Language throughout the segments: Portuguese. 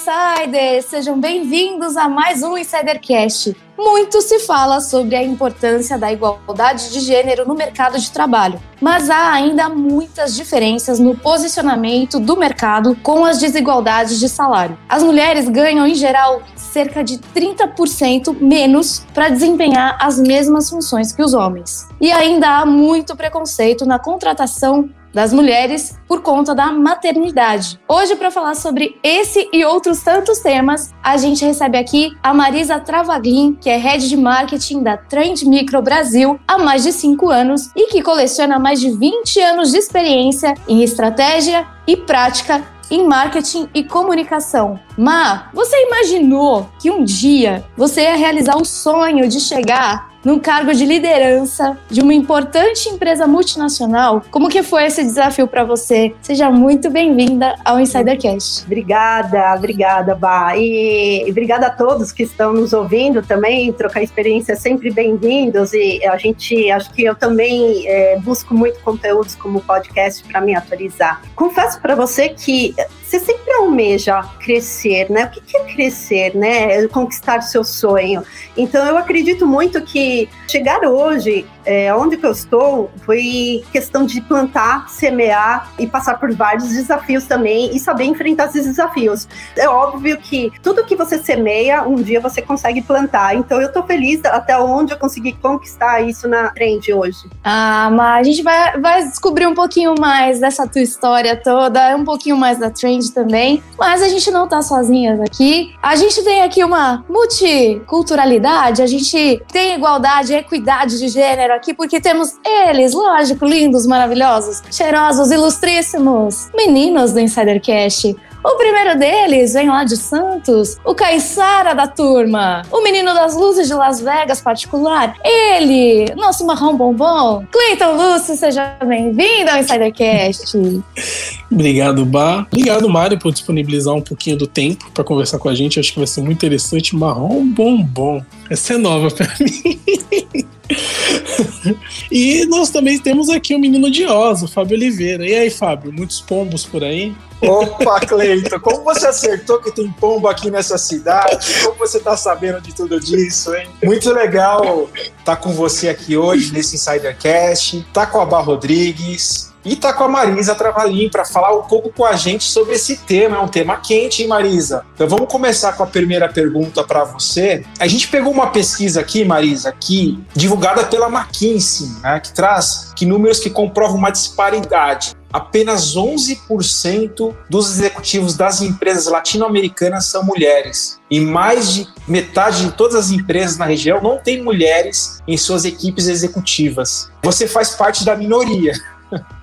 Insiders! Sejam bem-vindos a mais um Insidercast. Muito se fala sobre a importância da igualdade de gênero no mercado de trabalho, mas há ainda muitas diferenças no posicionamento do mercado com as desigualdades de salário. As mulheres ganham, em geral, cerca de 30% menos para desempenhar as mesmas funções que os homens. E ainda há muito preconceito na contratação das mulheres por conta da maternidade. Hoje, para falar sobre esse e outros tantos temas, a gente recebe aqui a Marisa Travaglin, que é head de marketing da Trend Micro Brasil há mais de 5 anos e que coleciona mais de 20 anos de experiência em estratégia e prática em marketing e comunicação. Ma, você imaginou que um dia você ia realizar o sonho de chegar num cargo de liderança de uma importante empresa multinacional. Como que foi esse desafio para você? Seja muito bem-vinda ao Insidercast. Obrigada, obrigada, Bá. E, e obrigada a todos que estão nos ouvindo também. Trocar experiência é sempre bem-vindos. E a gente, acho que eu também é, busco muito conteúdos como podcast para me atualizar. Confesso para você que você sempre almeja crescer, né? O que é crescer, né? Conquistar o seu sonho. Então, eu acredito muito que chegar hoje é, onde que eu estou foi questão de plantar, semear e passar por vários desafios também e saber enfrentar esses desafios. É óbvio que tudo que você semeia, um dia você consegue plantar. Então eu estou feliz até onde eu consegui conquistar isso na frente hoje. Ah, mas a gente vai, vai descobrir um pouquinho mais dessa tua história toda, um pouquinho mais da Trend também. Mas a gente não tá sozinhas aqui. A gente tem aqui uma multiculturalidade, a gente tem igualdade, equidade de gênero aqui porque temos eles, lógico, lindos, maravilhosos, cheirosos, ilustríssimos, meninos do Insidercast. O primeiro deles vem lá de Santos, o Caissara da turma, o menino das luzes de Las Vegas particular, ele, nosso marrom bombom, Cleiton Lúcio, seja bem-vindo ao Insidercast. Obrigado, Bar. Obrigado, Mário, por disponibilizar um pouquinho do tempo para conversar com a gente. Acho que vai ser muito interessante. Marrom bombom. Essa é nova para mim. e nós também temos aqui o menino de Oz, o Fábio Oliveira. E aí, Fábio, muitos pombos por aí? Opa, Cleiton, como você acertou que tem pombo aqui nessa cidade? Como você tá sabendo de tudo disso, hein? Muito legal estar tá com você aqui hoje nesse Insidercast. Tá com a Bar Rodrigues, e tá com a Marisa Travalim para falar um pouco com a gente sobre esse tema. É um tema quente, hein, Marisa? Então vamos começar com a primeira pergunta para você. A gente pegou uma pesquisa aqui, Marisa, aqui, divulgada pela McKinsey, né, que traz que números que comprovam uma disparidade apenas 11% dos executivos das empresas latino-americanas são mulheres. E mais de metade de todas as empresas na região não tem mulheres em suas equipes executivas. Você faz parte da minoria.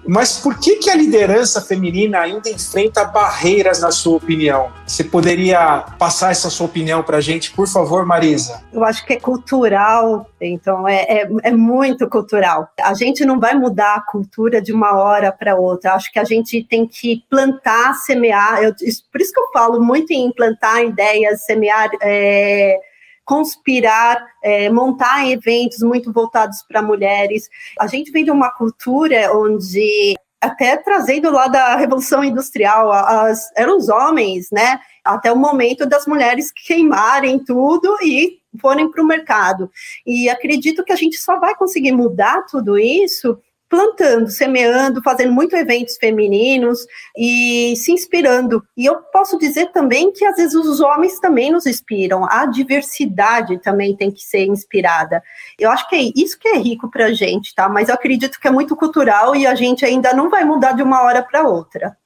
Mas por que, que a liderança feminina ainda enfrenta barreiras, na sua opinião? Você poderia passar essa sua opinião para a gente, por favor, Marisa? Eu acho que é cultural, então é, é, é muito cultural. A gente não vai mudar a cultura de uma hora para outra. Acho que a gente tem que plantar, semear. Eu, por isso que eu falo muito em plantar ideias, semear. É, conspirar, é, montar eventos muito voltados para mulheres. A gente vem de uma cultura onde até trazendo lá da Revolução Industrial, as, eram os homens, né? Até o momento das mulheres queimarem tudo e forem para o mercado. E acredito que a gente só vai conseguir mudar tudo isso plantando, semeando, fazendo muitos eventos femininos e se inspirando. E eu posso dizer também que às vezes os homens também nos inspiram, a diversidade também tem que ser inspirada. Eu acho que é isso que é rico para a gente, tá? Mas eu acredito que é muito cultural e a gente ainda não vai mudar de uma hora para outra.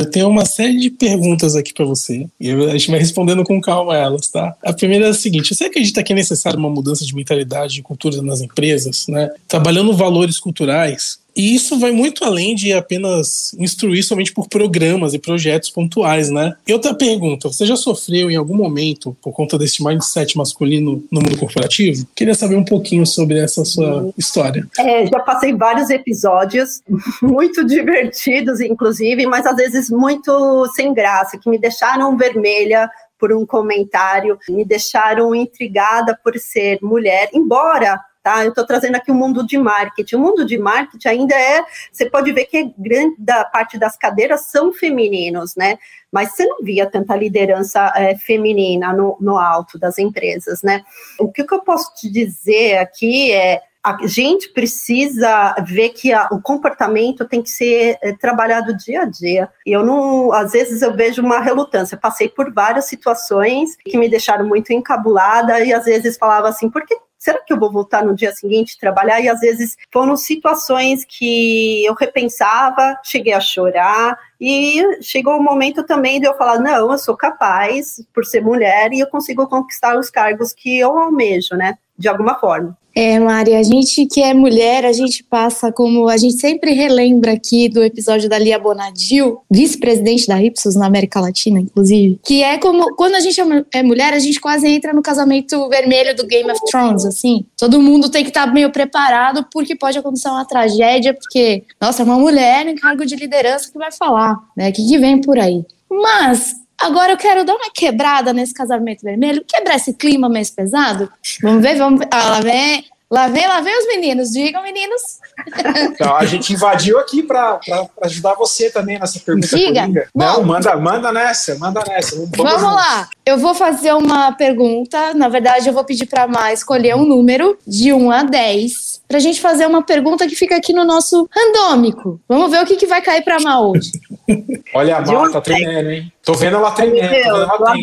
Eu tenho uma série de perguntas aqui para você. E a gente vai respondendo com calma elas, tá? A primeira é a seguinte: você acredita que é necessário uma mudança de mentalidade e cultura nas empresas, né? Trabalhando valores culturais, e isso vai muito além de apenas instruir somente por programas e projetos pontuais, né? E outra pergunta: você já sofreu em algum momento, por conta desse mindset masculino no mundo corporativo? Queria saber um pouquinho sobre essa sua história. É, já passei vários episódios, muito divertidos, inclusive, mas às vezes muito sem graça, que me deixaram vermelha por um comentário, me deixaram intrigada por ser mulher, embora tá? Eu estou trazendo aqui o mundo de marketing. O mundo de marketing ainda é, você pode ver que grande da parte das cadeiras são femininos, né? Mas você não via tanta liderança é, feminina no, no alto das empresas, né? O que, que eu posso te dizer aqui é a gente precisa ver que a, o comportamento tem que ser é, trabalhado dia a dia. E eu não, às vezes eu vejo uma relutância. Passei por várias situações que me deixaram muito encabulada e às vezes falava assim, por que será que eu vou voltar no dia seguinte trabalhar? E às vezes foram situações que eu repensava, cheguei a chorar, e chegou o momento também de eu falar: não, eu sou capaz, por ser mulher, e eu consigo conquistar os cargos que eu almejo, né? De alguma forma. É, Mari, a gente que é mulher, a gente passa como a gente sempre relembra aqui do episódio da Lia Bonadil, vice-presidente da Ipsos na América Latina, inclusive, que é como quando a gente é mulher, a gente quase entra no casamento vermelho do Game of Thrones, assim. Todo mundo tem que estar tá meio preparado porque pode acontecer uma tragédia, porque, nossa, é uma mulher em cargo de liderança que vai falar, né? O que, que vem por aí. Mas Agora eu quero dar uma quebrada nesse casamento vermelho, quebrar esse clima mais pesado. Vamos ver, vamos ver. Ah, lá vem, lá vem, lá vem os meninos. Digam, meninos. Então, a gente invadiu aqui para ajudar você também nessa pergunta. Diga. Não, manda, manda nessa, manda nessa. Vamos, vamos lá. Eu vou fazer uma pergunta. Na verdade, eu vou pedir para Má escolher um número de 1 a 10 pra gente fazer uma pergunta que fica aqui no nosso randômico. Vamos ver o que, que vai cair pra Má hoje. Olha a Má, tá treinando, hein? Tô vendo ela treinando. Ela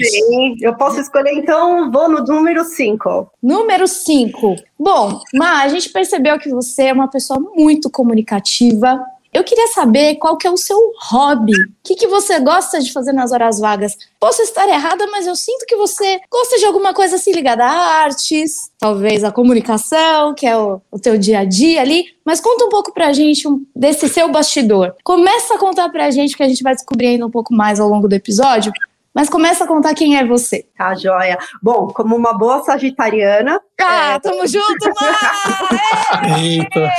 eu posso escolher, então, vou no número 5. Número 5. Bom, Má, a gente percebeu que você é uma pessoa muito comunicativa, eu queria saber qual que é o seu hobby. O que, que você gosta de fazer nas horas vagas? Posso estar errada, mas eu sinto que você gosta de alguma coisa assim ligada a artes, talvez a comunicação, que é o, o teu dia a dia ali. Mas conta um pouco pra gente desse seu bastidor. Começa a contar pra gente, que a gente vai descobrindo um pouco mais ao longo do episódio. Mas começa a contar quem é você. Tá, joia. Bom, como uma boa sagitariana. Ah, é... tamo junto, mãe! Eita!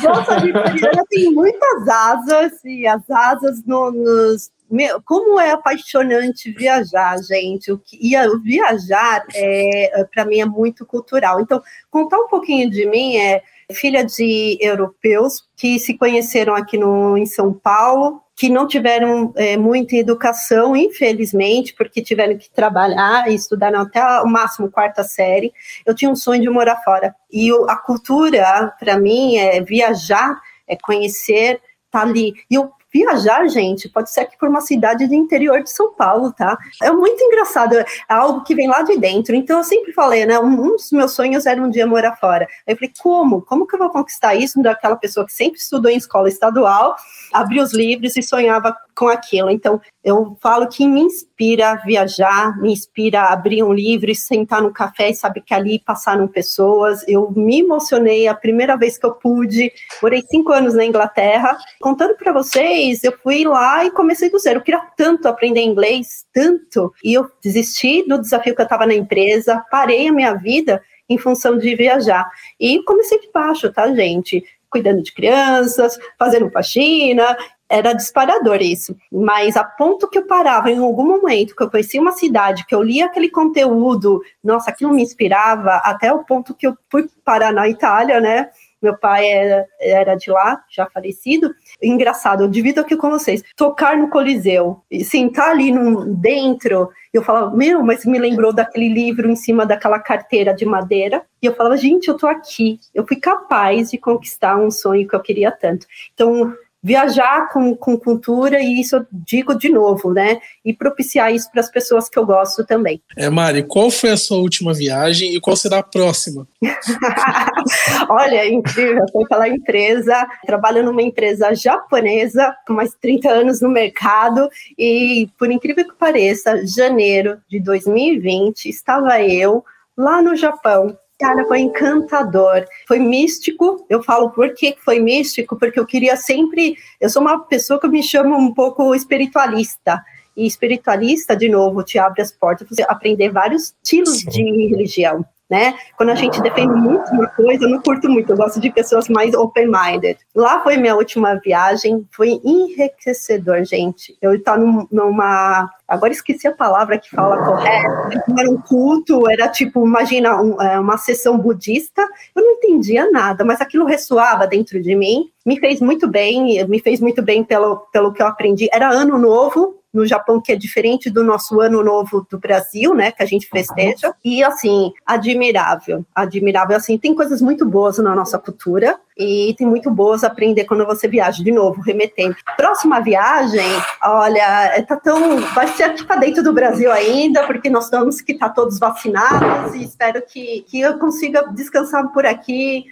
boa sagitariana tem muitas asas, e as asas no, nos. Meu, como é apaixonante viajar, gente. O que, e o viajar, é, para mim, é muito cultural. Então, contar um pouquinho de mim é filha de europeus que se conheceram aqui no, em São Paulo, que não tiveram é, muita educação, infelizmente, porque tiveram que trabalhar e estudaram até o máximo quarta série. Eu tinha um sonho de morar fora. E a cultura, para mim, é viajar, é conhecer, tá ali. E eu viajar, gente, pode ser aqui por uma cidade de interior de São Paulo, tá? É muito engraçado, é algo que vem lá de dentro. Então eu sempre falei, né? Um, dos meus sonhos era um dia morar fora. Aí eu falei, como? Como que eu vou conquistar isso daquela pessoa que sempre estudou em escola estadual, abriu os livros e sonhava com aquilo. Então, eu falo que me inspira a viajar, me inspira a abrir um livro e sentar no café e saber que ali passaram pessoas. Eu me emocionei a primeira vez que eu pude. Morei cinco anos na Inglaterra. Contando para vocês, eu fui lá e comecei do zero. Eu queria tanto aprender inglês, tanto. E eu desisti do desafio que eu estava na empresa, parei a minha vida em função de viajar. E comecei de baixo, tá, gente? Cuidando de crianças, fazendo faxina, era disparador isso. Mas a ponto que eu parava em algum momento, que eu conhecia uma cidade, que eu lia aquele conteúdo, nossa, aquilo me inspirava, até o ponto que eu fui parar na Itália, né? Meu pai era, era de lá, já falecido. Engraçado, eu divido aqui com vocês. Tocar no Coliseu e sentar ali no, dentro, eu falava, meu, mas me lembrou daquele livro em cima daquela carteira de madeira. E eu falava, gente, eu tô aqui. Eu fui capaz de conquistar um sonho que eu queria tanto. Então, viajar com, com cultura, e isso eu digo de novo, né? E propiciar isso para as pessoas que eu gosto também. É, Mari, qual foi a sua última viagem e qual será a próxima? Olha, é incrível, eu fui pela empresa, trabalho numa empresa japonesa, com mais 30 anos no mercado, e por incrível que pareça, janeiro de 2020, estava eu lá no Japão, Cara, foi encantador, foi místico. Eu falo por que foi místico, porque eu queria sempre. Eu sou uma pessoa que me chama um pouco espiritualista. E espiritualista, de novo, te abre as portas para você aprender vários estilos Sim. de religião. Né? Quando a gente defende muito uma coisa, eu não curto muito, eu gosto de pessoas mais open-minded. Lá foi minha última viagem, foi enriquecedor, gente. Eu estava numa agora esqueci a palavra que fala correta, era um culto, era tipo, imagina, um, é, uma sessão budista, eu não entendia nada, mas aquilo ressoava dentro de mim, me fez muito bem, me fez muito bem pelo, pelo que eu aprendi. Era ano novo, no Japão, que é diferente do nosso ano novo do Brasil, né, que a gente festeja, e assim, admirável, admirável, assim, tem coisas muito boas na nossa cultura, e tem muito boas a aprender quando você viaja, de novo, remetendo. Próxima viagem, olha, é, tá tão, vai ser aqui para dentro do Brasil ainda, porque nós estamos que tá todos vacinados, e espero que, que eu consiga descansar por aqui,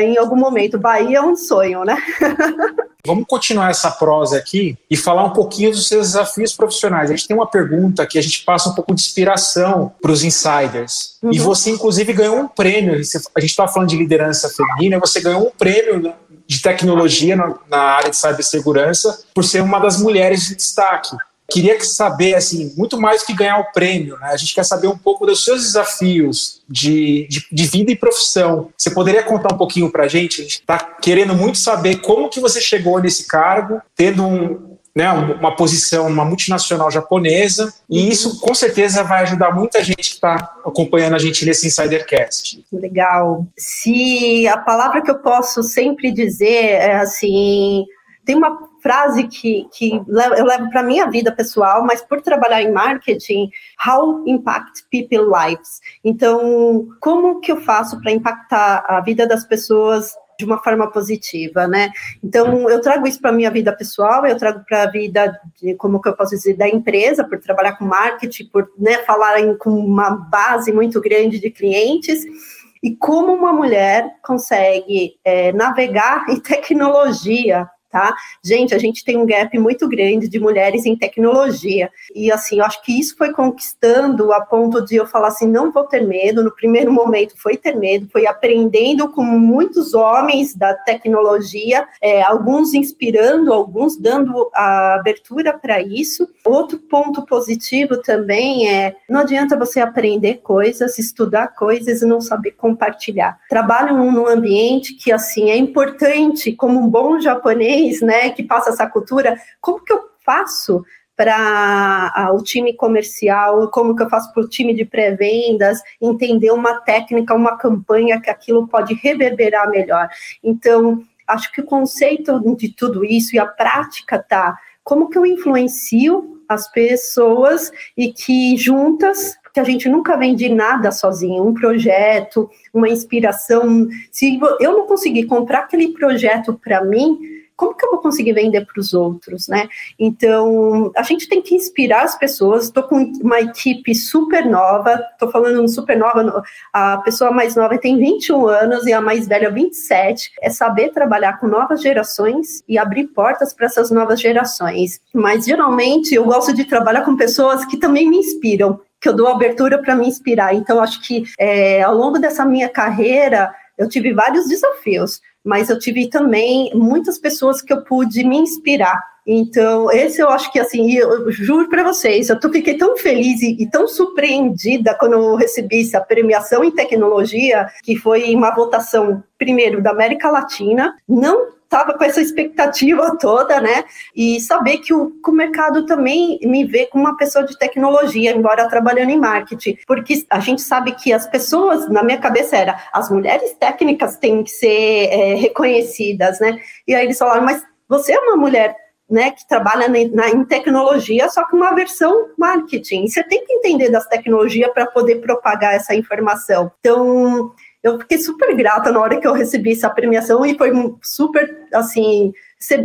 em algum momento. Bahia é um sonho, né? Vamos continuar essa prosa aqui e falar um pouquinho dos seus desafios profissionais. A gente tem uma pergunta que a gente passa um pouco de inspiração para os insiders. Uhum. E você, inclusive, ganhou um prêmio. A gente estava falando de liderança feminina, você ganhou um prêmio de tecnologia na área de cibersegurança por ser uma das mulheres de destaque. Queria saber, assim, muito mais que ganhar o prêmio, né? A gente quer saber um pouco dos seus desafios de, de, de vida e profissão. Você poderia contar um pouquinho para a gente? A gente está querendo muito saber como que você chegou nesse cargo, tendo um, né, uma posição uma multinacional japonesa, e isso com certeza vai ajudar muita gente que está acompanhando a gente nesse Insidercast. Legal. Se a palavra que eu posso sempre dizer é assim, tem uma frase que, que eu levo para minha vida pessoal, mas por trabalhar em marketing, how impact people lives. Então, como que eu faço para impactar a vida das pessoas de uma forma positiva, né? Então, eu trago isso para minha vida pessoal, eu trago para a vida, de, como que eu posso dizer, da empresa, por trabalhar com marketing, por né, falar em, com uma base muito grande de clientes, e como uma mulher consegue é, navegar em tecnologia tá? Gente, a gente tem um gap muito grande de mulheres em tecnologia. E assim, eu acho que isso foi conquistando a ponto de eu falar assim, não vou ter medo. No primeiro momento foi ter medo, foi aprendendo com muitos homens da tecnologia, é, alguns inspirando, alguns dando a abertura para isso. Outro ponto positivo também é, não adianta você aprender coisas, estudar coisas e não saber compartilhar. Trabalho num ambiente que assim é importante, como um bom japonês né, que passa essa cultura, como que eu faço para o time comercial, como que eu faço para o time de pré-vendas, entender uma técnica, uma campanha que aquilo pode reverberar melhor. Então, acho que o conceito de tudo isso e a prática tá como que eu influencio as pessoas e que juntas, porque a gente nunca vende nada sozinho, um projeto, uma inspiração. Se eu não conseguir comprar aquele projeto para mim, como que eu vou conseguir vender para os outros, né? Então, a gente tem que inspirar as pessoas. Estou com uma equipe super nova, estou falando super nova, a pessoa mais nova tem 21 anos e a mais velha 27. É saber trabalhar com novas gerações e abrir portas para essas novas gerações. Mas, geralmente, eu gosto de trabalhar com pessoas que também me inspiram, que eu dou abertura para me inspirar. Então, acho que é, ao longo dessa minha carreira, eu tive vários desafios mas eu tive também muitas pessoas que eu pude me inspirar. Então, esse eu acho que, assim, eu juro para vocês, eu fiquei tão feliz e, e, tão surpreendida quando eu recebi essa premiação em tecnologia, que foi uma votação, primeiro, da América Latina, não estava com essa expectativa toda, né? E saber que o, que o mercado também me vê como uma pessoa de tecnologia, embora trabalhando em marketing, porque a gente sabe que as pessoas, na minha cabeça era, as mulheres técnicas têm que ser é, reconhecidas, né? E aí eles falaram, mas você é uma mulher né, que trabalha na, na, em tecnologia, só que uma versão marketing. Você tem que entender das tecnologias para poder propagar essa informação. Então, eu fiquei super grata na hora que eu recebi essa premiação e foi super, assim,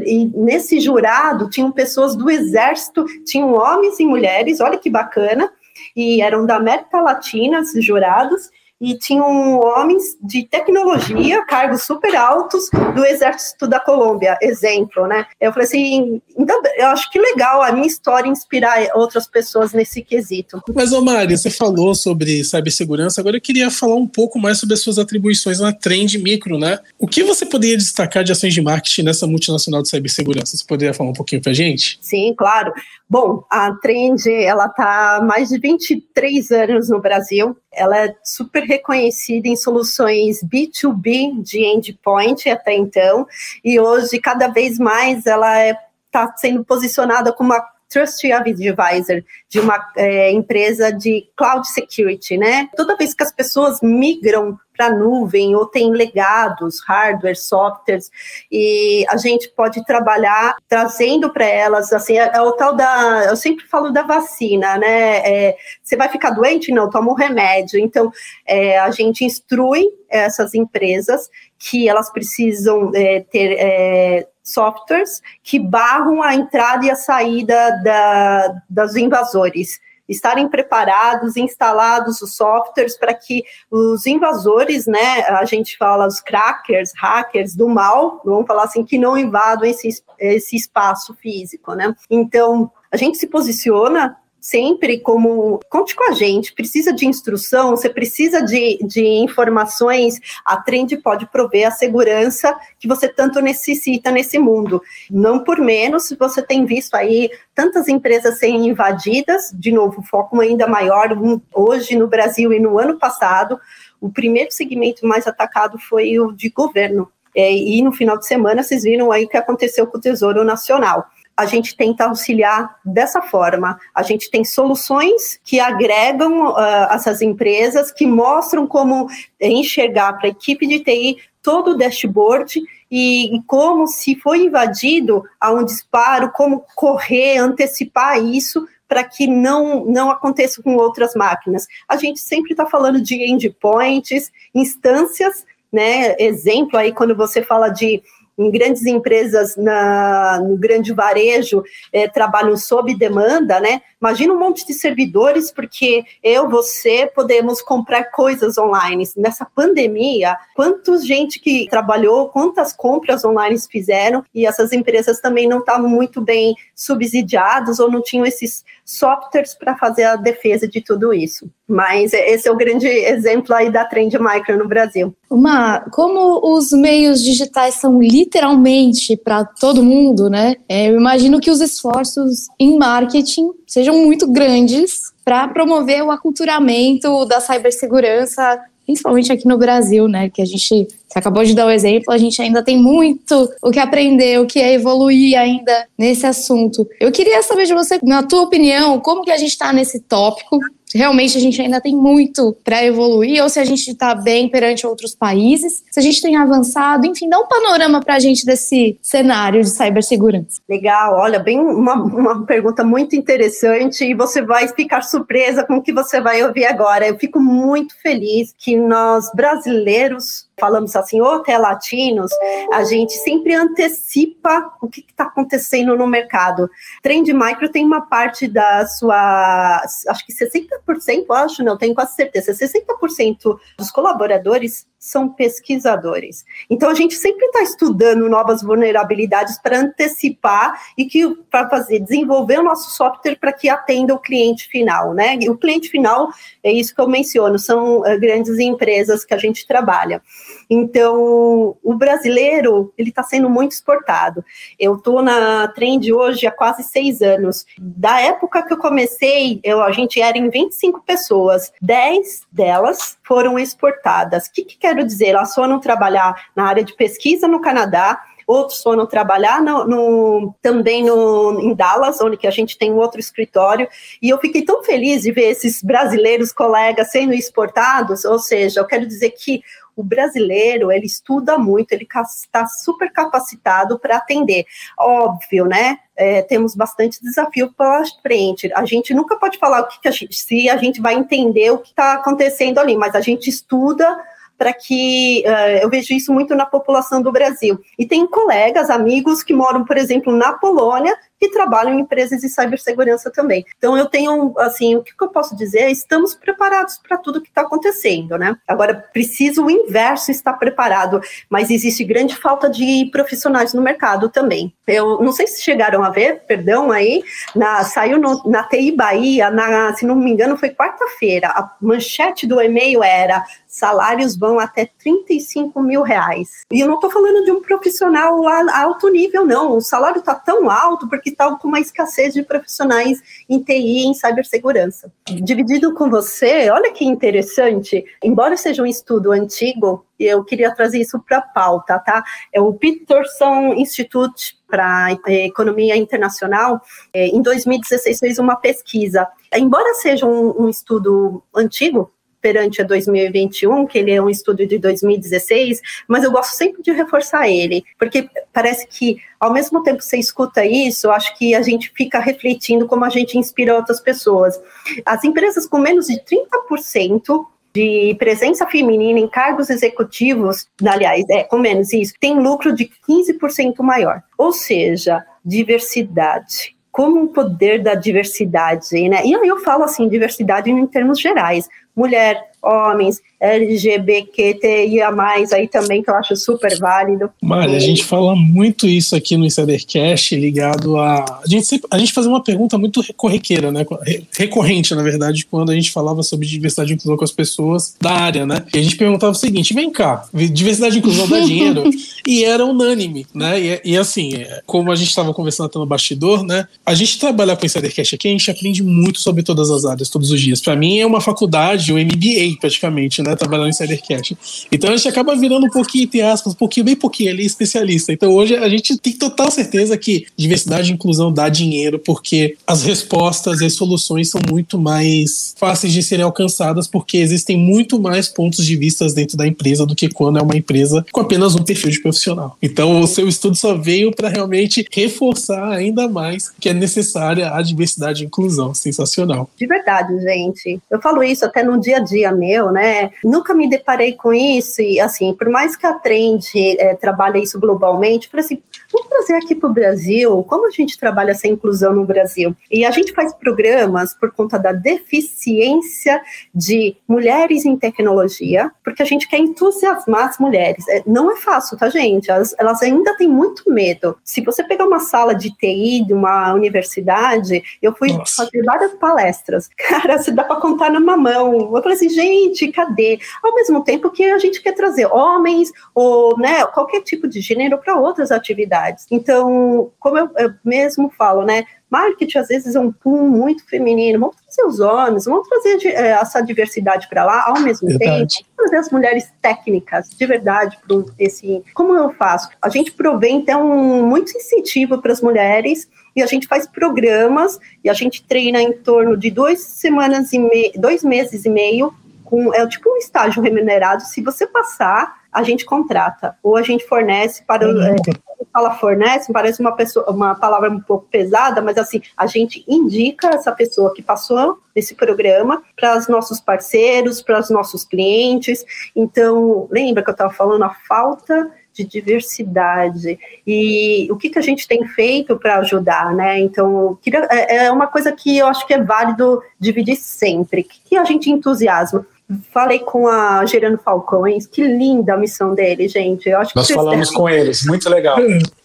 e nesse jurado tinham pessoas do exército, tinham homens e mulheres, olha que bacana, e eram da América Latina, esses jurados, e tinham homens de tecnologia, cargos super altos do exército da Colômbia, exemplo, né? Eu falei assim, então, eu acho que legal a minha história inspirar outras pessoas nesse quesito. Mas, ô Mari, você falou sobre cibersegurança, agora eu queria falar um pouco mais sobre as suas atribuições na Trend Micro, né? O que você poderia destacar de ações de marketing nessa multinacional de cibersegurança? Você poderia falar um pouquinho pra gente? Sim, claro. Bom, a Trend, ela tá há mais de 23 anos no Brasil, ela é super reconhecida em soluções B2B de endpoint até então, e hoje, cada vez mais, ela está é, sendo posicionada como uma Trust Advisor de uma é, empresa de cloud security, né? Toda vez que as pessoas migram para nuvem ou tem legados, hardware, softwares, e a gente pode trabalhar trazendo para elas, assim, é, é, o tal da, eu sempre falo da vacina, né, é, você vai ficar doente? Não, toma um remédio, então é, a gente instrui essas empresas que elas precisam é, ter é, softwares que barram a entrada e a saída da, dos invasores estarem preparados, instalados os softwares para que os invasores, né, a gente fala os crackers, hackers do mal, vamos falar assim, que não invadam esse, esse espaço físico, né? Então, a gente se posiciona sempre como conte com a gente, precisa de instrução, você precisa de, de informações, a Trend pode prover a segurança que você tanto necessita nesse mundo. Não por menos, você tem visto aí tantas empresas serem invadidas, de novo, foco ainda maior hoje no Brasil e no ano passado, o primeiro segmento mais atacado foi o de governo. É, e no final de semana vocês viram aí o que aconteceu com o Tesouro Nacional a gente tenta auxiliar dessa forma. A gente tem soluções que agregam uh, essas empresas, que mostram como enxergar para a equipe de TI todo o dashboard e, e, como se foi invadido a um disparo, como correr, antecipar isso para que não, não aconteça com outras máquinas. A gente sempre está falando de endpoints, instâncias, né? Exemplo aí quando você fala de em grandes empresas na, no grande varejo é, trabalham sob demanda, né? Imagina um monte de servidores, porque eu, você, podemos comprar coisas online. Nessa pandemia, quantos gente que trabalhou, quantas compras online fizeram, e essas empresas também não estavam muito bem subsidiadas ou não tinham esses softwares para fazer a defesa de tudo isso. Mas esse é o grande exemplo aí da Trend Micro no Brasil. Uma, como os meios digitais são literalmente para todo mundo, né? É, eu imagino que os esforços em marketing sejam muito grandes para promover o aculturamento da cibersegurança, principalmente aqui no Brasil, né? Que a gente que acabou de dar o exemplo, a gente ainda tem muito o que aprender, o que é evoluir ainda nesse assunto. Eu queria saber de você, na tua opinião, como que a gente está nesse tópico realmente a gente ainda tem muito para evoluir, ou se a gente está bem perante outros países, se a gente tem avançado, enfim, dá um panorama para a gente desse cenário de cibersegurança. Legal, olha, bem uma, uma pergunta muito interessante e você vai ficar surpresa com o que você vai ouvir agora. Eu fico muito feliz que nós brasileiros falamos assim, ou até latinos, a gente sempre antecipa o que está acontecendo no mercado. Trend Micro tem uma parte da sua, acho que 60%, acho, não, tenho quase certeza, 60% dos colaboradores são pesquisadores. Então a gente sempre está estudando novas vulnerabilidades para antecipar e que para fazer desenvolver o nosso software para que atenda o cliente final, né? E o cliente final é isso que eu menciono, são uh, grandes empresas que a gente trabalha. Então o brasileiro ele está sendo muito exportado. Eu estou na Trend hoje há quase seis anos. Da época que eu comecei, eu, a gente era em 25 pessoas, 10 delas foram exportadas. O que, que quero dizer? Elas foram trabalhar na área de pesquisa no Canadá, outros foram trabalhar no, no, também no, em Dallas, onde que a gente tem um outro escritório, e eu fiquei tão feliz de ver esses brasileiros colegas sendo exportados, ou seja, eu quero dizer que o brasileiro, ele estuda muito, ele está super capacitado para atender. Óbvio, né? É, temos bastante desafio pela frente. A gente nunca pode falar o que, que a gente, se a gente vai entender o que está acontecendo ali, mas a gente estuda para que uh, eu vejo isso muito na população do Brasil. E tem colegas, amigos que moram, por exemplo, na Polônia que trabalham em empresas de cibersegurança também. Então eu tenho, assim, o que eu posso dizer? Estamos preparados para tudo que está acontecendo, né? Agora, preciso o inverso estar preparado, mas existe grande falta de profissionais no mercado também. Eu não sei se chegaram a ver, perdão aí, na, saiu no, na TI Bahia, na, se não me engano, foi quarta-feira. A manchete do e-mail era salários vão até 35 mil reais. E eu não estou falando de um profissional a alto nível, não. O salário está tão alto porque está com uma escassez de profissionais em TI em cibersegurança. Dividido com você, olha que interessante, embora seja um estudo antigo, eu queria trazer isso para a pauta, tá? É o Peterson Institute para Economia Internacional, é, em 2016 fez uma pesquisa. Embora seja um, um estudo antigo, perante a 2021, que ele é um estudo de 2016, mas eu gosto sempre de reforçar ele, porque parece que ao mesmo tempo que você escuta isso, acho que a gente fica refletindo como a gente inspira outras pessoas. As empresas com menos de 30% de presença feminina em cargos executivos, aliás, é, com menos isso, tem lucro de 15% maior. Ou seja, diversidade como um poder da diversidade, né? E eu falo assim, diversidade em termos gerais, mulher, homens, LGBTQIA+, aí também, que eu acho super válido. Mari, a gente fala muito isso aqui no Insidercast, ligado a... A gente, sempre, a gente fazia uma pergunta muito corriqueira, né? Recorrente, na verdade, quando a gente falava sobre diversidade e inclusão com as pessoas da área, né? E a gente perguntava o seguinte, vem cá, diversidade e inclusão dá dinheiro? e era unânime, né? E, e assim, é, como a gente estava conversando até no bastidor, né? A gente trabalhar com o Insidercast aqui, a gente aprende muito sobre todas as áreas, todos os dias. Para mim é uma faculdade, um MBA, praticamente, né? Trabalhando em Insidercast. Então a gente acaba virando um pouquinho, entre aspas, um pouquinho, bem pouquinho ali, especialista. Então hoje a gente tem total certeza que diversidade e inclusão dá dinheiro, porque as respostas e as soluções são muito mais fáceis de serem alcançadas, porque existem muito mais pontos de vista dentro da empresa do que quando é uma empresa com apenas um perfil de profissional. Então o seu estudo só veio para realmente reforçar ainda mais que é necessária a diversidade e inclusão. Sensacional. De verdade, gente. Eu falo isso até no dia a dia meu, né? Nunca me deparei com isso e, assim, por mais que a Trend é, trabalhe isso globalmente, por assim, vamos trazer aqui para o Brasil, como a gente trabalha essa inclusão no Brasil? E a gente faz programas por conta da deficiência de mulheres em tecnologia, porque a gente quer entusiasmar as mulheres. É, não é fácil, tá, gente? Elas, elas ainda têm muito medo. Se você pegar uma sala de TI de uma universidade, eu fui Nossa. fazer várias palestras. Cara, se dá para contar numa mão. Eu falei assim, gente, cadê? Ao mesmo tempo que a gente quer trazer homens ou né, qualquer tipo de gênero para outras atividades. Então, como eu, eu mesmo falo, né? Marketing às vezes é um pum muito feminino. Vamos trazer os homens, vamos trazer é, essa diversidade para lá, ao mesmo verdade. tempo, trazer as mulheres técnicas, de verdade, para esse. Como eu faço? A gente provê, então, muito incentivo para as mulheres e a gente faz programas e a gente treina em torno de duas semanas e me... dois meses e meio com é tipo um estágio remunerado. Se você passar, a gente contrata ou a gente fornece para é, fala fornece, parece uma pessoa, uma palavra um pouco pesada, mas assim, a gente indica essa pessoa que passou nesse programa para os nossos parceiros, para os nossos clientes. Então, lembra que eu estava falando a falta de diversidade e o que, que a gente tem feito para ajudar, né? Então, é, é uma coisa que eu acho que é válido dividir sempre. O que, que a gente entusiasma? Falei com a Gerando Falcões, que linda a missão dele, gente. Eu acho Nós falamos com eles, muito legal.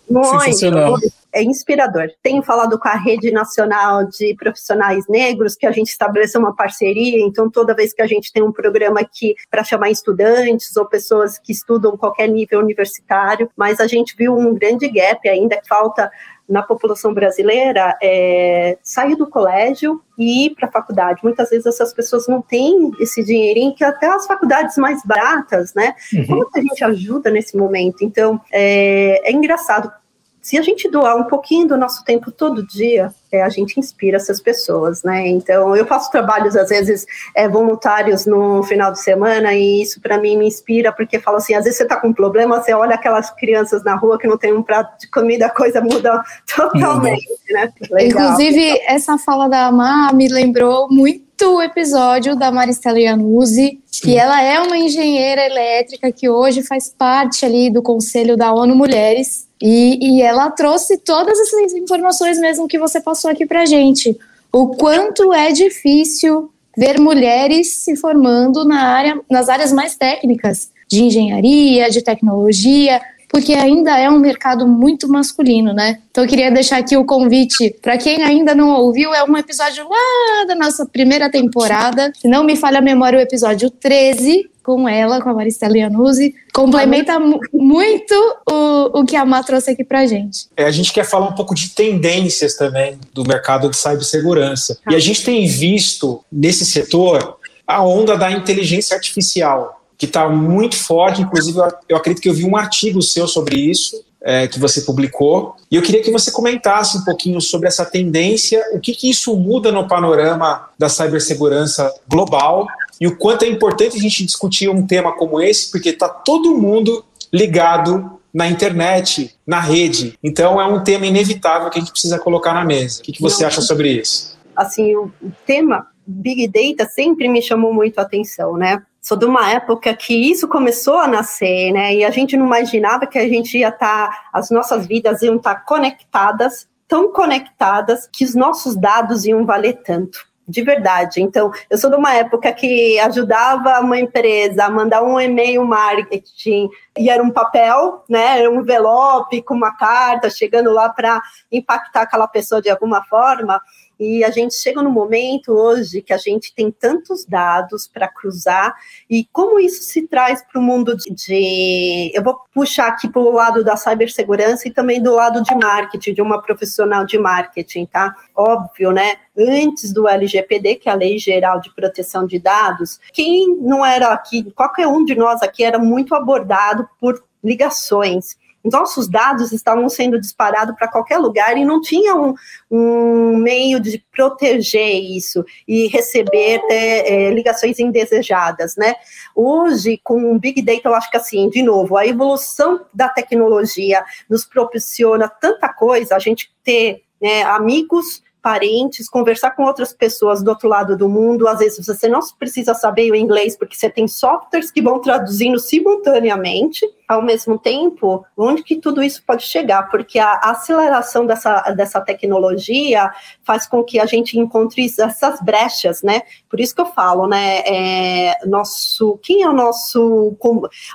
Muito, é inspirador. Tenho falado com a Rede Nacional de Profissionais Negros, que a gente estabeleceu uma parceria, então toda vez que a gente tem um programa aqui para chamar estudantes ou pessoas que estudam qualquer nível universitário, mas a gente viu um grande gap ainda, falta na população brasileira é, sair do colégio e ir para a faculdade. Muitas vezes essas pessoas não têm esse dinheirinho que até as faculdades mais baratas, né? Uhum. Como que a gente ajuda nesse momento? Então, é, é engraçado se a gente doar um pouquinho do nosso tempo todo dia, é, a gente inspira essas pessoas, né? Então, eu faço trabalhos, às vezes, é, voluntários no final de semana, e isso para mim me inspira, porque falo assim: às vezes você tá com um problema, você olha aquelas crianças na rua que não tem um prato de comida, a coisa muda totalmente, né? Legal. Inclusive, essa fala da Amar me lembrou muito o episódio da Maristela Iannuzzi, que ela é uma engenheira elétrica que hoje faz parte ali do Conselho da ONU Mulheres, e, e ela trouxe todas essas informações mesmo que você passou aqui para gente. O quanto é difícil ver mulheres se formando na área, nas áreas mais técnicas de engenharia, de tecnologia, porque ainda é um mercado muito masculino, né? Então eu queria deixar aqui o convite para quem ainda não ouviu, é um episódio lá da nossa primeira temporada. Se não me falha a memória, o episódio 13, com ela, com a Maristela Iannuzzi, complementa muito o, o que a Má trouxe aqui pra gente. É, a gente quer falar um pouco de tendências também do mercado de cibersegurança. E a gente tem visto nesse setor a onda da inteligência artificial, que está muito forte. Inclusive, eu acredito que eu vi um artigo seu sobre isso, é, que você publicou. E eu queria que você comentasse um pouquinho sobre essa tendência, o que, que isso muda no panorama da cibersegurança global e o quanto é importante a gente discutir um tema como esse, porque está todo mundo ligado na internet, na rede. Então é um tema inevitável que a gente precisa colocar na mesa. O que, que você Não, acha sobre isso? Assim, o tema Big Data sempre me chamou muito a atenção, né? Sou de uma época que isso começou a nascer, né? E a gente não imaginava que a gente ia estar, tá, as nossas vidas iam estar tá conectadas, tão conectadas, que os nossos dados iam valer tanto de verdade. Então, eu sou de uma época que ajudava uma empresa a mandar um e-mail marketing e era um papel, né, era um envelope com uma carta chegando lá para impactar aquela pessoa de alguma forma. E a gente chega no momento hoje que a gente tem tantos dados para cruzar e como isso se traz para o mundo de, de, Eu vou puxar aqui para o lado da cibersegurança e também do lado de marketing, de uma profissional de marketing, tá? Óbvio, né? Antes do LGPD, que é a Lei Geral de Proteção de Dados, quem não era aqui, qualquer um de nós aqui era muito abordado por ligações nossos dados estavam sendo disparados para qualquer lugar e não tinha um, um, meio de proteger isso e receber é, ligações indesejadas, né? Hoje, com o Big Data, eu acho que assim, de novo, a evolução da tecnologia nos proporciona tanta coisa, a gente ter né, amigos parentes, conversar com outras pessoas do outro lado do mundo. Às vezes você não precisa saber o inglês, porque você tem softwares que vão traduzindo simultaneamente. Ao mesmo tempo, onde que tudo isso pode chegar? Porque a aceleração dessa, dessa tecnologia faz com que a gente encontre essas brechas, né? Por isso que eu falo, né? É, nosso, quem é o nosso?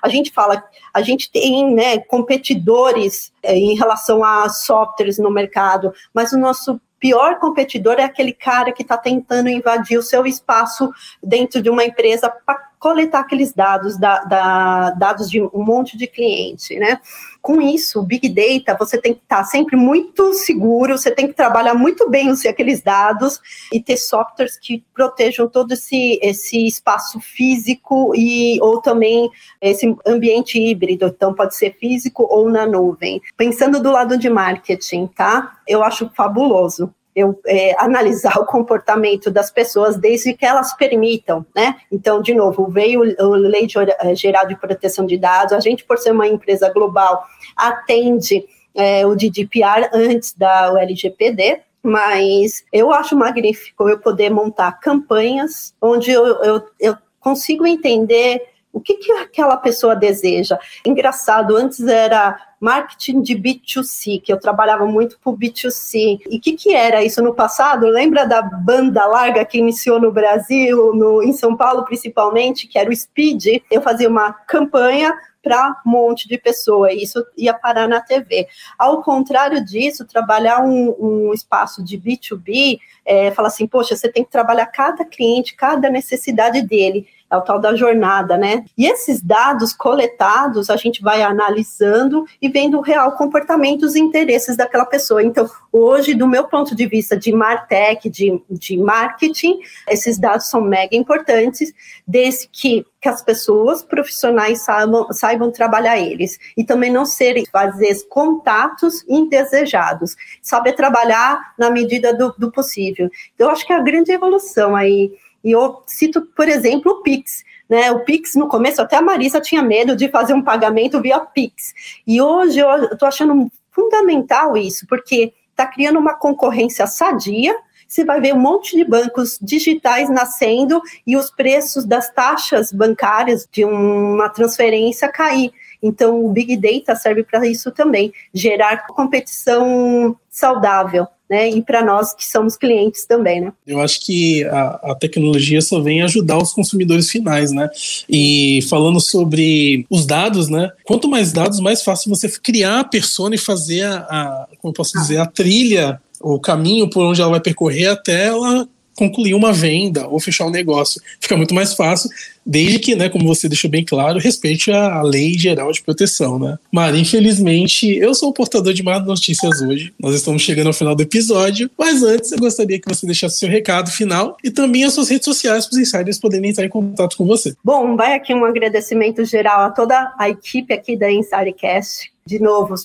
A gente fala, a gente tem, né, competidores é, em relação a softwares no mercado, mas o nosso pior competidor é aquele cara que está tentando invadir o seu espaço dentro de uma empresa para coletar aqueles dados, da, da, dados de um monte de cliente, né? Com isso, Big Data, você tem que estar tá sempre muito seguro, você tem que trabalhar muito bem os, aqueles dados e ter softwares que protejam todo esse, esse espaço físico e ou também esse ambiente híbrido, então pode ser físico ou na nuvem. Pensando do lado de marketing, tá? Eu acho fabuloso eu é, analisar o comportamento das pessoas desde que elas permitam, né? Então, de novo, veio a Lei Geral de Proteção de Dados, a gente, por ser uma empresa global, atende é, o GDPR antes da LGPD, mas eu acho magnífico eu poder montar campanhas onde eu, eu, eu consigo entender o que, que aquela pessoa deseja. Engraçado, antes era marketing de B2C, que eu trabalhava muito o B2C. E o que, que era isso no passado? Lembra da banda larga que iniciou no Brasil, no, em São Paulo principalmente, que era o Speed? Eu fazia uma campanha para um monte de pessoa, e isso ia parar na TV. Ao contrário disso, trabalhar um, um espaço de B2B, é, fala assim, poxa, você tem que trabalhar cada cliente, cada necessidade dele é o tal da jornada, né? E esses dados coletados, a gente vai analisando e vendo o real comportamento, os interesses daquela pessoa. Então, hoje, do meu ponto de vista de Martech, de, de marketing, esses dados são mega importantes, desde que, que as pessoas profissionais saibam, saibam trabalhar eles. E também não serem, fazer contatos indesejados. Saber trabalhar na medida do, do possível. Então, eu acho que é a grande evolução aí e eu cito, por exemplo, o Pix. Né, o Pix, no começo, até a Marisa tinha medo de fazer um pagamento via Pix. E hoje eu estou achando fundamental isso, porque está criando uma concorrência sadia. Você vai ver um monte de bancos digitais nascendo e os preços das taxas bancárias de uma transferência cair. Então, o Big Data serve para isso também, gerar competição saudável né? E para nós que somos clientes também, né? Eu acho que a, a, tecnologia só vem ajudar os consumidores finais, né? E falando sobre os dados, né? Quanto mais dados, mais fácil você criar a persona e fazer a, a como eu posso dizer, a trilha o caminho por onde ela vai percorrer até ela concluir uma venda ou fechar um negócio. Fica muito mais fácil, desde que, né, como você deixou bem claro, respeite a, lei geral de proteção, né? Mari, infelizmente, eu sou o portador de más notícias hoje. Nós estamos chegando ao final do episódio, mas antes eu gostaria que você deixasse seu recado final e também as suas redes sociais para os insiders poderem entrar em contato com você. Bom, vai aqui um agradecimento geral a toda a equipe aqui da Insidercast. De novo,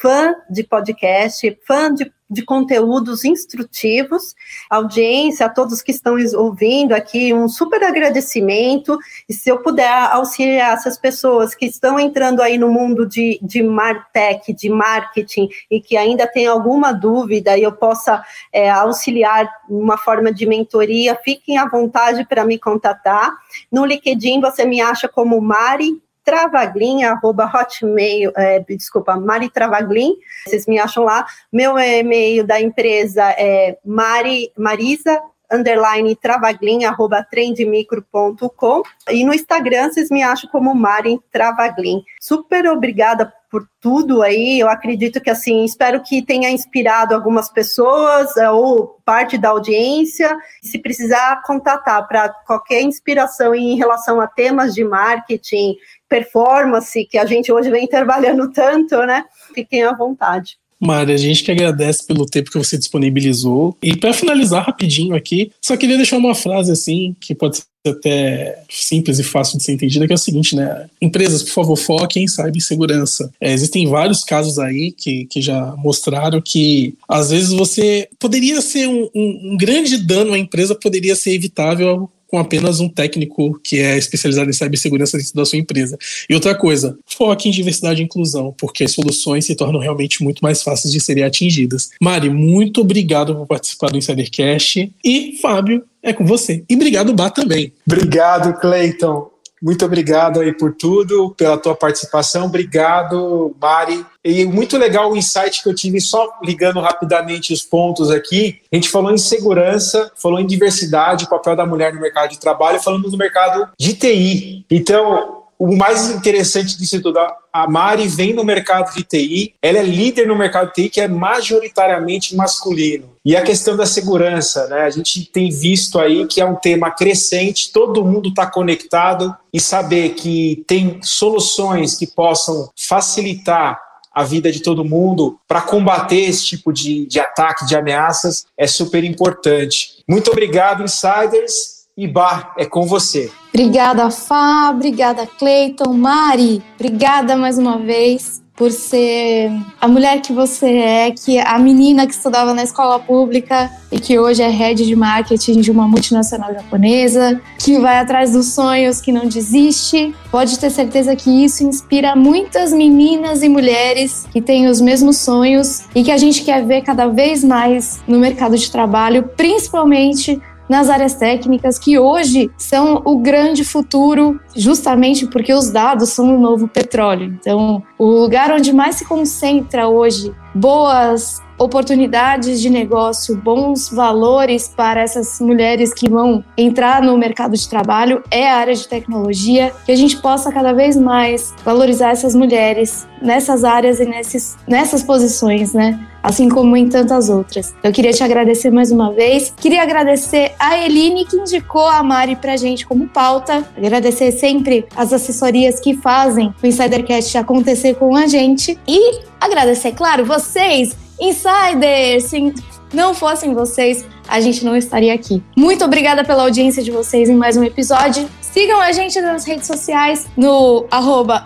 fã de podcast, fã de de conteúdos instrutivos, audiência, a todos que estão ouvindo aqui, um super agradecimento. E se eu puder auxiliar essas pessoas que estão entrando aí no mundo de, de Martech, de marketing, e que ainda tem alguma dúvida e eu possa é, auxiliar uma forma de mentoria, fiquem à vontade para me contatar. No LinkedIn você me acha como Mari Travaglin, arroba hotmail, é, desculpa, Mari Travaglin, vocês me acham lá. Meu e-mail da empresa é mari, marisa underline travaglin, arroba trendmicro.com e no Instagram vocês me acham como Mari Travaglin. Super obrigada por tudo aí, eu acredito que assim, espero que tenha inspirado algumas pessoas é, ou parte da audiência, se precisar contatar para qualquer inspiração em relação a temas de marketing, performance, que a gente hoje vem trabalhando tanto, né? Fiquem à vontade. Mari, a gente que agradece pelo tempo que você disponibilizou. E para finalizar rapidinho aqui, só queria deixar uma frase assim, que pode ser até simples e fácil de ser entendida, que é o seguinte, né? Empresas, por favor, foquem em cibersegurança. É, existem vários casos aí que, que já mostraram que, às vezes, você poderia ser um, um, um grande dano à empresa, poderia ser evitável com apenas um técnico que é especializado em cibersegurança dentro da sua empresa. E outra coisa, foque em diversidade e inclusão, porque as soluções se tornam realmente muito mais fáceis de serem atingidas. Mari, muito obrigado por participar do Insidercast. E, Fábio, é com você. E obrigado, Bá, também. Obrigado, Cleiton. Muito obrigado aí por tudo, pela tua participação. Obrigado, Mari. E muito legal o insight que eu tive, só ligando rapidamente os pontos aqui. A gente falou em segurança, falou em diversidade, o papel da mulher no mercado de trabalho, falando no mercado de TI. Então, o mais interessante disso tudo, a Mari vem no mercado de TI, ela é líder no mercado de TI que é majoritariamente masculino. E a questão da segurança, né? A gente tem visto aí que é um tema crescente, todo mundo está conectado e saber que tem soluções que possam facilitar a vida de todo mundo para combater esse tipo de, de ataque, de ameaças, é super importante. Muito obrigado, insiders. E é com você. Obrigada, Fá. Obrigada, Cleiton. Mari, obrigada mais uma vez por ser a mulher que você é, que a menina que estudava na escola pública e que hoje é head de marketing de uma multinacional japonesa, que vai atrás dos sonhos, que não desiste. Pode ter certeza que isso inspira muitas meninas e mulheres que têm os mesmos sonhos e que a gente quer ver cada vez mais no mercado de trabalho, principalmente nas áreas técnicas que hoje são o grande futuro, justamente porque os dados são o novo petróleo. Então, o lugar onde mais se concentra hoje boas oportunidades de negócio, bons valores para essas mulheres que vão entrar no mercado de trabalho é a área de tecnologia, que a gente possa cada vez mais valorizar essas mulheres nessas áreas e nesses, nessas posições, né? Assim como em tantas outras. Eu queria te agradecer mais uma vez. Queria agradecer a Eline que indicou a Mari pra gente como pauta. Agradecer sempre as assessorias que fazem o Insidercast acontecer com a gente. E agradecer, claro, vocês Insiders! Se não fossem vocês, a gente não estaria aqui. Muito obrigada pela audiência de vocês em mais um episódio. Sigam a gente nas redes sociais, no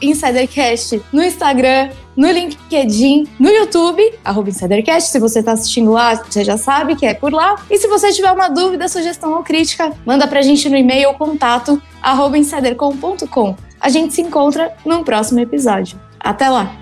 InsiderCast, no Instagram, no LinkedIn, no YouTube, InsiderCast. Se você está assistindo lá, você já sabe que é por lá. E se você tiver uma dúvida, sugestão ou crítica, manda pra gente no e-mail contato insidercom.com. A gente se encontra no próximo episódio. Até lá!